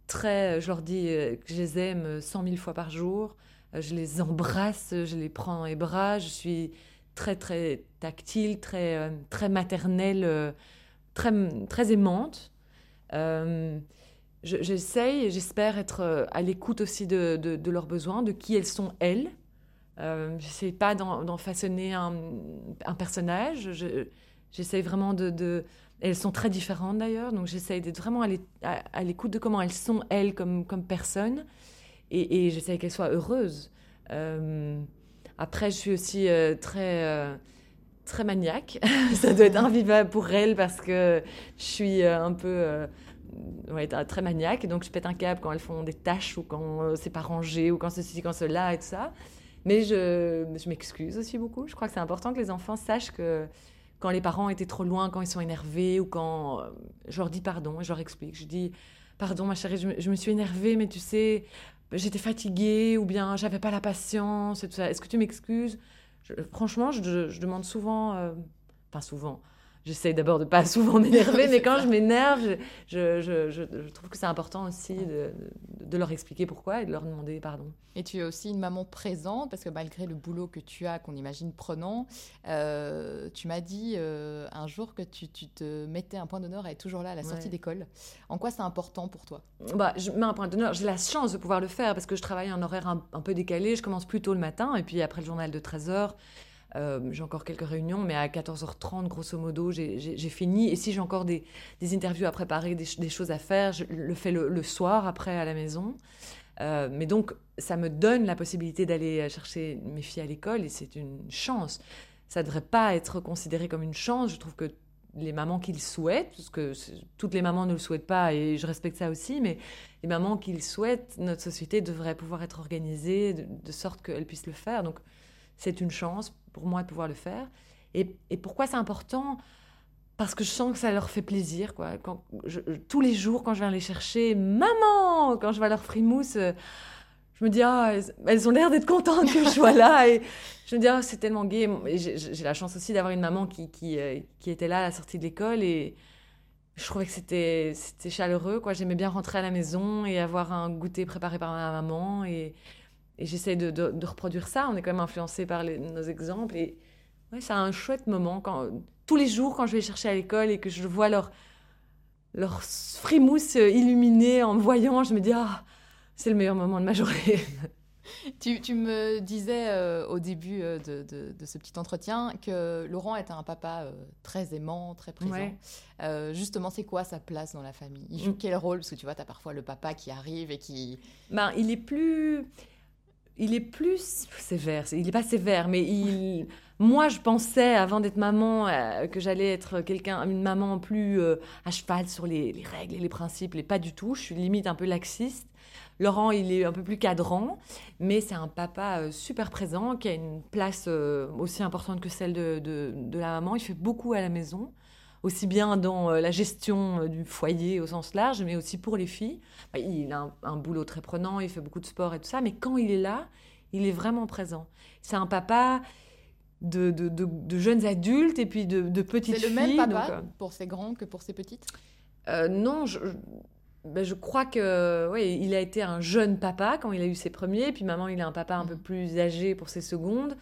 très. Je leur dis que je les aime 100 000 fois par jour. Je les embrasse, je les prends dans les bras. Je suis très, très tactile, très, euh, très maternelle, euh, très, très aimante. Euh, je- J'essaye et j'espère être euh, à l'écoute aussi de, de- leurs besoins, de qui elles sont elles. Euh, J'essaie pas d'en façonner un, un personnage. Je- J'essaie vraiment de, de- Elles sont très différentes d'ailleurs, donc j'essaie d'être vraiment à l'écoute de comment elles sont elles comme, comme personnes. Et, et j'essaie qu'elles soient heureuses. Euh, après, je suis aussi euh, très, euh, très maniaque. Ça doit être invivable pour elles parce que je suis un peu ouais, très maniaque. Donc, je pète un câble quand elles font des tâches ou quand c'est pas rangé ou quand ceci, quand cela et tout ça. Mais je, je m'excuse aussi beaucoup. Je crois que c'est important que les enfants sachent que quand les parents étaient trop loin, quand ils sont énervés ou quand je leur dis pardon je leur explique. Je dis pardon ma chérie, je me suis énervée, mais tu sais, j'étais fatiguée ou bien j'avais pas la patience et tout ça. Est-ce que tu m'excuses? Franchement, je, je demande souvent, euh, enfin souvent. J'essaie d'abord de pas souvent m'énerver, mais quand je m'énerve, je, je, je, je trouve que c'est important aussi de, de, de leur expliquer pourquoi et de leur demander pardon. Et tu es aussi une maman présente, parce que malgré le boulot que tu as, qu'on imagine prenant, euh, tu m'as dit euh, un jour que tu, tu te mettais un point d'honneur à être toujours là à la sortie Ouais. d'école. En quoi c'est important pour toi? Bah, je mets un point d'honneur. J'ai la chance de pouvoir le faire parce que je travaille en horaire un, un peu décalé. Je commence plus tôt le matin et puis après le journal de 13h, euh, j'ai encore quelques réunions, mais à 14h30, grosso modo, j'ai- fini. Et si j'ai encore des, interviews à préparer, des, ch- des choses à faire, je le fais le, soir après à la maison. Euh, mais donc, ça me donne la possibilité d'aller chercher mes filles à l'école et c'est une chance. Ça ne devrait pas être considéré comme une chance. Je trouve que les mamans qui le souhaitent, parce que toutes les mamans ne le souhaitent pas et je respecte ça aussi, mais les mamans qui le souhaitent, notre société devrait pouvoir être organisée de, de sorte qu'elles puissent le faire. Donc, c'est une chance pour moi de pouvoir le faire. Et, et pourquoi c'est important? Parce que je sens que ça leur fait plaisir. Quoi. Quand je- tous les jours, quand je viens les chercher, maman, quand je vois leur frimousse, euh, je me dis, ah, elles, elles ont l'air d'être contentes que je sois là. Et je me dis, ah, c'est tellement gai. Et J'ai la chance aussi d'avoir une maman qui, qui, euh, qui était là à la sortie de l'école. Et je trouvais que c'était c'était chaleureux. quoi. J'aimais bien rentrer à la maison et avoir un goûter préparé par ma maman. Et, et j'essaie de, de- de reproduire ça. On est quand même influencé par les- nos exemples. Et ouais, c'est un chouette moment. Quand, tous les jours, quand je vais chercher à l'école et que je vois leur, leur frimousse illuminée en me voyant, je me dis, ah, c'est le meilleur moment de ma journée. tu, tu me disais euh, au début euh, de, de- ce petit entretien que Laurent était un papa euh, très aimant, très présent. Ouais. Euh, justement, c'est quoi sa place dans la famille? Il joue Mm. quel rôle? Parce que tu vois, tu as parfois le papa qui arrive et qui... Ben, il est plus. Il est plus sévère. Il n'est pas sévère, mais il. Moi, je pensais, avant d'être maman, euh, que j'allais être quelqu'un, une maman plus euh, à cheval sur les, les règles et les principes. Et pas du tout. Je suis limite un peu laxiste. Laurent, il est un peu plus cadrant, mais c'est un papa euh, super présent qui a une place aussi importante que celle de- de la maman. Il fait beaucoup à la maison, aussi bien dans euh, la gestion euh, du foyer au sens large, mais aussi pour les filles. Bah, Il a un, un boulot très prenant, il fait beaucoup de sport et tout ça, mais quand il est là, il est vraiment présent. C'est un papa de, de- de- de jeunes adultes et puis de, petites C'est filles. le même papa donc, euh, pour ses grands que pour ses petites? Euh, non, je, je- ben, je crois que ouais, il a été un jeune papa quand il a eu ses premiers, puis maman, il a un papa un peu Mhm. plus âgé pour ses secondes.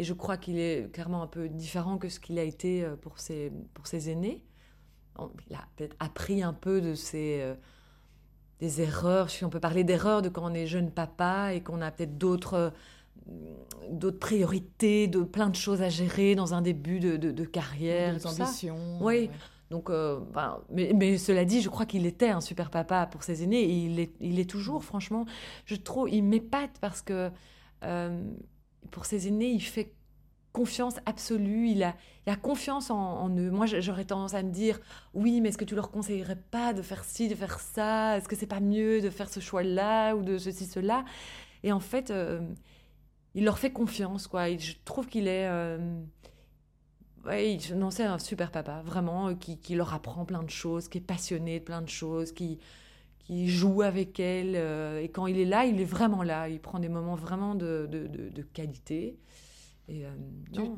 Et je crois qu'il est clairement un peu différent que ce qu'il a été euh, pour ses, pour ses aînés. Il a peut-être appris un peu de ses euh, des erreurs, si on peut parler d'erreurs, de quand on est jeune papa et qu'on a peut-être d'autres euh, d'autres priorités, de plein de choses à gérer dans un début de, de- de carrière. Des ambitions. Oui. ouais. Donc, ben, mais, mais, cela dit, je crois qu'il était un super papa pour ses aînés et il est, il est toujours, franchement, je trouve, il m'épate parce que pour ses aînés, il fait confiance absolue, il a, il a confiance en, eux. Moi, j'aurais tendance à me dire, oui, mais est-ce que tu leur conseillerais pas de faire ci, de faire ça? Est-ce que c'est pas mieux de faire ce choix-là ou de ceci, cela? Et en fait, euh, il leur fait confiance, quoi. je trouve qu'il est... Euh, non, c'est un super papa, vraiment, euh, qui, qui, leur apprend plein de choses, qui est passionné de plein de choses, qui, qui joue avec elle. et quand il est là, il est vraiment là. Il prend des moments vraiment de, de, de qualité. Euh,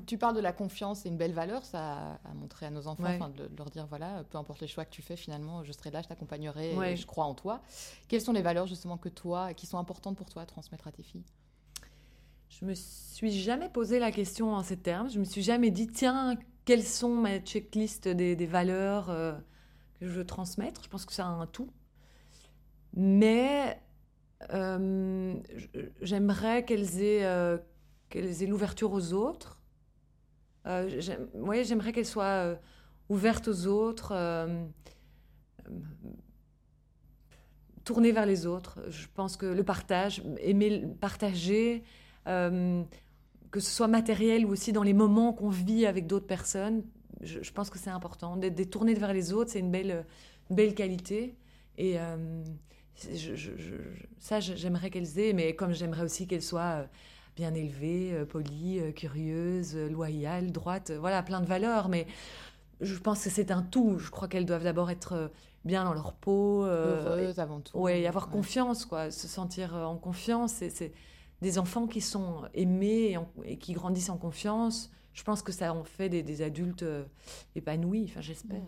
tu, parles de la confiance, c'est une belle valeur, ça, à montrer à nos enfants, de, leur dire voilà, peu importe les choix que tu fais, finalement, je serai là, je t'accompagnerai, et je crois en toi. Quelles sont les valeurs justement que toi, qui sont importantes pour toi à transmettre à tes filles? Je me suis jamais posé la question en ces termes. Je me suis jamais dit tiens, quelles sont mes checklists des, des valeurs euh, que je veux transmettre? Je pense que c'est un tout. Mais euh, j'aimerais qu'elles aient qu'elles aient l'ouverture aux autres. Euh, j'aimerais qu'elles soient euh, ouvertes aux autres, euh, tournées vers les autres. Je pense que le partage, aimer partager, que ce soit matériel ou aussi dans les moments qu'on vit avec d'autres personnes, je, pense que c'est important. D'être tourné vers les autres, c'est une belle, belle qualité. Et ça, j'aimerais qu'elles aient, mais comme j'aimerais aussi qu'elles soient bien élevée, euh, polie, euh, curieuse, euh, loyale, droite, voilà, plein de valeurs. Mais je pense que c'est un tout. Je crois qu'elles doivent d'abord être bien dans leur peau. Heureuses avant tout. Oui, avoir confiance, quoi. Se sentir en confiance. C'est des enfants qui sont aimés et, qui grandissent en confiance. Je pense que ça en fait des, adultes épanouis, enfin j'espère.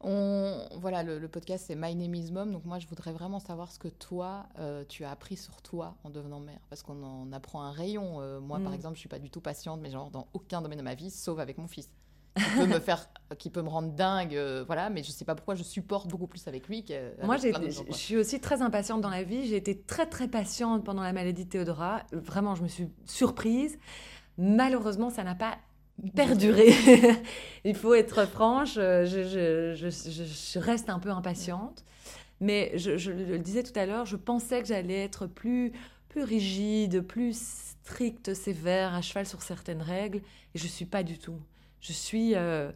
On, voilà, le, podcast c'est My Name is Mom, donc moi je voudrais vraiment savoir ce que toi euh, tu as appris sur toi en devenant mère, parce qu'on en apprend un rayon. Euh, moi par mm. exemple, je suis pas du tout patiente, mais genre dans aucun domaine de ma vie, sauf avec mon fils, qui peut me faire, qui peut me rendre dingue, euh, voilà. Mais je sais pas pourquoi je supporte beaucoup plus avec lui que. Moi, je suis aussi très impatiente dans la vie. J'ai été très très patiente pendant la maladie de Théodora. Vraiment, je me suis surprise. Malheureusement, ça n'a pas perdurer. Il faut être franche, euh, je, je, je, reste un peu impatiente. Mais je, le disais tout à l'heure, je pensais que j'allais être plus, plus rigide, plus stricte, sévère, à cheval sur certaines règles. Et je ne suis pas du tout. Je suis... Euh,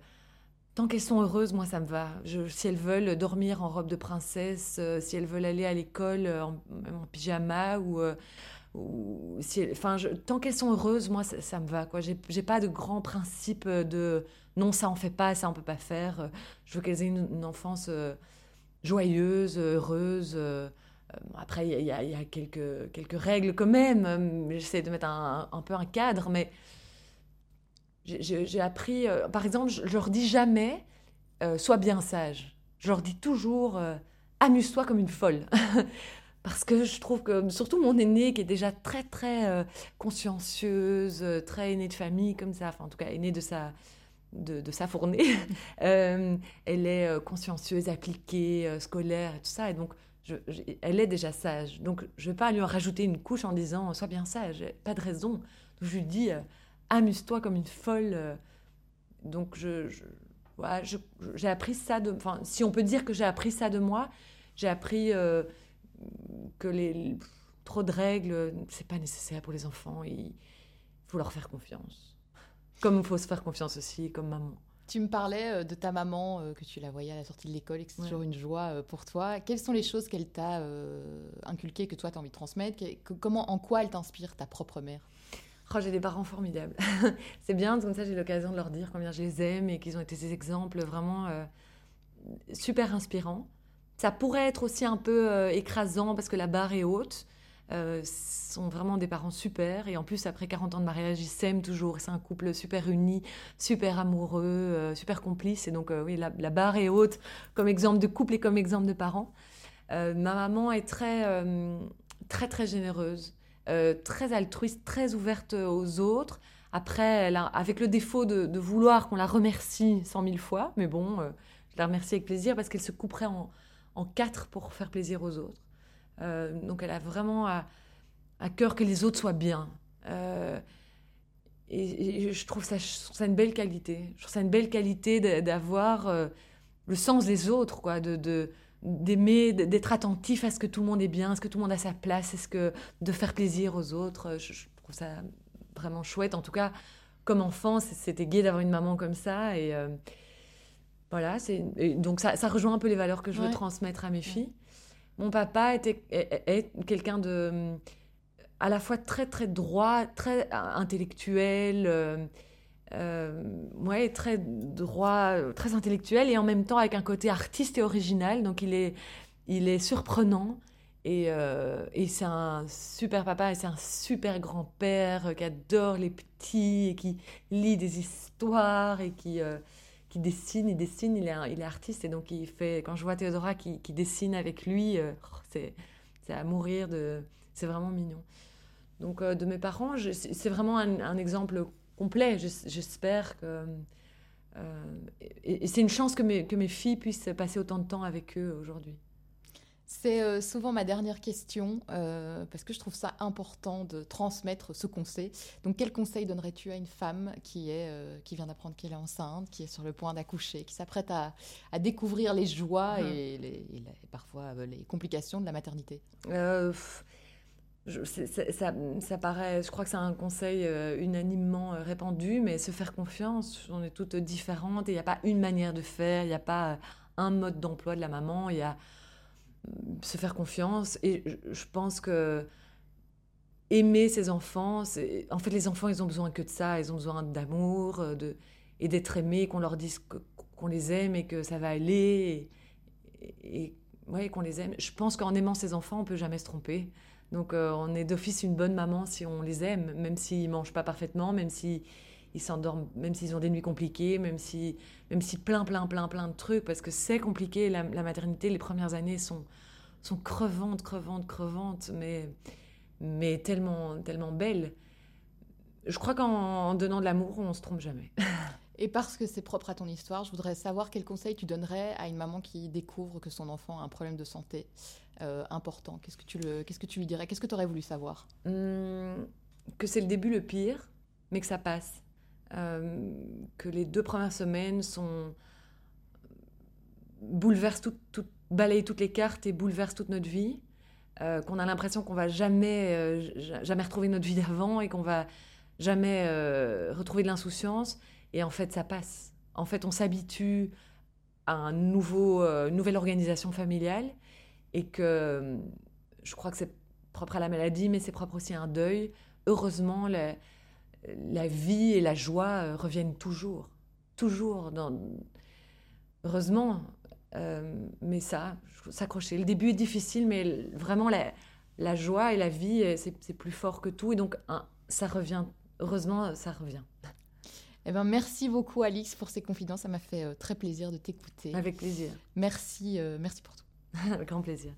tant qu'elles sont heureuses, moi, ça me va. si elles veulent dormir en robe de princesse, euh, si elles veulent aller à l'école en, en, pyjama ou si, tant qu'elles sont heureuses, moi, ça, me va. Quoi. J'ai, pas de grands principes de non, ça on fait pas, ça on peut pas faire. Je veux qu'elles aient une, enfance euh, joyeuse, heureuse. Euh, après, il y, a, quelques, règles quand même. J'essaie de mettre un, peu un cadre, mais j'ai, appris. Euh, par exemple, je, leur dis jamais sois bien sage. Je leur dis toujours amuse-toi comme une folle. Parce que je trouve que, surtout mon aînée, qui est déjà très, très euh, consciencieuse, euh, très aînée de famille, comme ça, enfin, en tout cas, aînée de sa, de, sa fournée, euh, elle est consciencieuse, appliquée, scolaire et tout ça. Et donc, je, elle est déjà sage. Donc, je ne vais pas lui en rajouter une couche en disant Sois bien sage. Pas de raison. Donc, je lui dis Amuse-toi comme une folle. Donc, je, j'ai appris ça de. Enfin, si on peut dire que j'ai appris ça de moi, j'ai appris que les trop de règles, c'est pas nécessaire pour les enfants. Il faut leur faire confiance. Comme il faut se faire confiance aussi, comme maman. Tu me parlais euh, de ta maman, euh, que tu la voyais à la sortie de l'école et que c'est toujours une joie euh, pour toi. Quelles sont les choses qu'elle t'a inculquées, que toi tu as envie de transmettre? Comment, En quoi elle t'inspire, ta propre mère? Oh, J'ai des parents formidables. c'est bien, comme ça j'ai l'occasion de leur dire combien je les aime et qu'ils ont été des exemples vraiment super inspirants. Ça pourrait être aussi un peu euh, écrasant parce que la barre est haute. Euh, sont vraiment des parents super et en plus après 40 ans de mariage ils s'aiment toujours. C'est un couple super uni super amoureux euh, super complice et donc oui la, barre est haute comme exemple de couple et comme exemple de parents. Ma maman est très très très généreuse très altruiste très ouverte aux autres. Après avec le défaut de, de vouloir qu'on la remercie cent mille fois mais bon je la remercie avec plaisir parce qu'elle se couperait en en quatre pour faire plaisir aux autres. Euh, donc elle a vraiment à, cœur que les autres soient bien. Euh, et, je trouve ça, une belle qualité. Je trouve ça une belle qualité d'avoir euh, le sens des autres, quoi, de, d'aimer, d'être attentif à ce que tout le monde est bien, à ce que tout le monde a sa place, est-ce que de faire plaisir aux autres. Je, trouve ça vraiment chouette. En tout cas, comme enfant, c'était gai d'avoir une maman comme ça. Voilà, c'est donc ça, ça, rejoint un peu les valeurs que je veux transmettre à mes filles. Mon papa était est, est quelqu'un de à la fois très très droit, très intellectuel. Euh, euh, ouais, très droit, très intellectuel et en même temps avec un côté artiste et original. Donc il est, il est surprenant et, euh, et c'est un super papa et c'est un super grand-père qui adore les petits et qui lit des histoires et qui, euh, qui dessine. Il dessine, il est, artiste et donc il fait. Quand je vois Théodora qui, dessine avec lui, euh, c'est à mourir. C'est vraiment mignon. Donc euh, de mes parents, c'est vraiment un, exemple complet. J'espère que. Euh, et, c'est une chance que mes filles puissent passer autant de temps avec eux aujourd'hui. C'est euh, souvent ma dernière question, euh, parce que je trouve ça important de transmettre ce qu'on sait. Donc, quel conseil donnerais-tu à une femme qui, est, euh, qui vient d'apprendre qu'elle est enceinte, qui est sur le point d'accoucher, qui s'apprête à, à, découvrir les joies mmh. et, les, parfois les complications de la maternité? Je, ça, ça, paraît, je crois que c'est un conseil unanimement répandu, mais se faire confiance, on est toutes différentes et il n'y a pas une manière de faire, il n'y a pas un mode d'emploi de la maman, il y a se faire confiance et je, pense que aimer ses enfants, en fait les enfants ils ont besoin que de ça, ils ont besoin d'amour de, et d'être aimés, qu'on leur dise qu'on les aime et que ça va aller et, et ouais, qu'on les aime. Je pense qu'en aimant ses enfants on peut jamais se tromper. Donc euh, on est d'office une bonne maman si on les aime, même s'ils mangent pas parfaitement, même si ils s'endorment, même s'ils ont des nuits compliquées, même si, même si plein, plein, plein, plein de trucs, parce que c'est compliqué. La, la, maternité, les premières années sont, sont crevantes, crevantes, crevantes, mais, mais tellement, tellement belles. Je crois qu'en donnant de l'amour, on se trompe jamais. Et parce que c'est propre à ton histoire, je voudrais savoir quel conseil tu donnerais à une maman qui découvre que son enfant a un problème de santé euh, important. Qu'est-ce que tu le, qu'est-ce que tu lui dirais? Qu'est-ce que tu aurais voulu savoir? Mmh, Que c'est le début le pire, mais que ça passe. Euh, que les deux premières semaines sont bouleversent tout, balayent toutes les cartes et bouleversent toute notre vie. Euh, qu'on a l'impression qu'on va jamais, euh, jamais retrouver notre vie d'avant et qu'on va jamais retrouver de l'insouciance et en fait, ça passe. En fait, on s'habitue à une nouvelle organisation familiale et que je crois que c'est propre à la maladie, mais c'est propre aussi à un deuil. Heureusement, la, la vie et la joie euh, reviennent toujours. Toujours. Dans... Heureusement. Euh, mais ça, s'accrocher. Le début est difficile, mais vraiment, la, la joie et la vie, c'est plus fort que tout. Et donc, ça revient. Heureusement, ça revient. Eh ben, merci beaucoup, Alix, pour ces confidences. Ça m'a fait euh, très plaisir de t'écouter. Avec plaisir. Merci, euh, merci pour tout. Avec grand plaisir.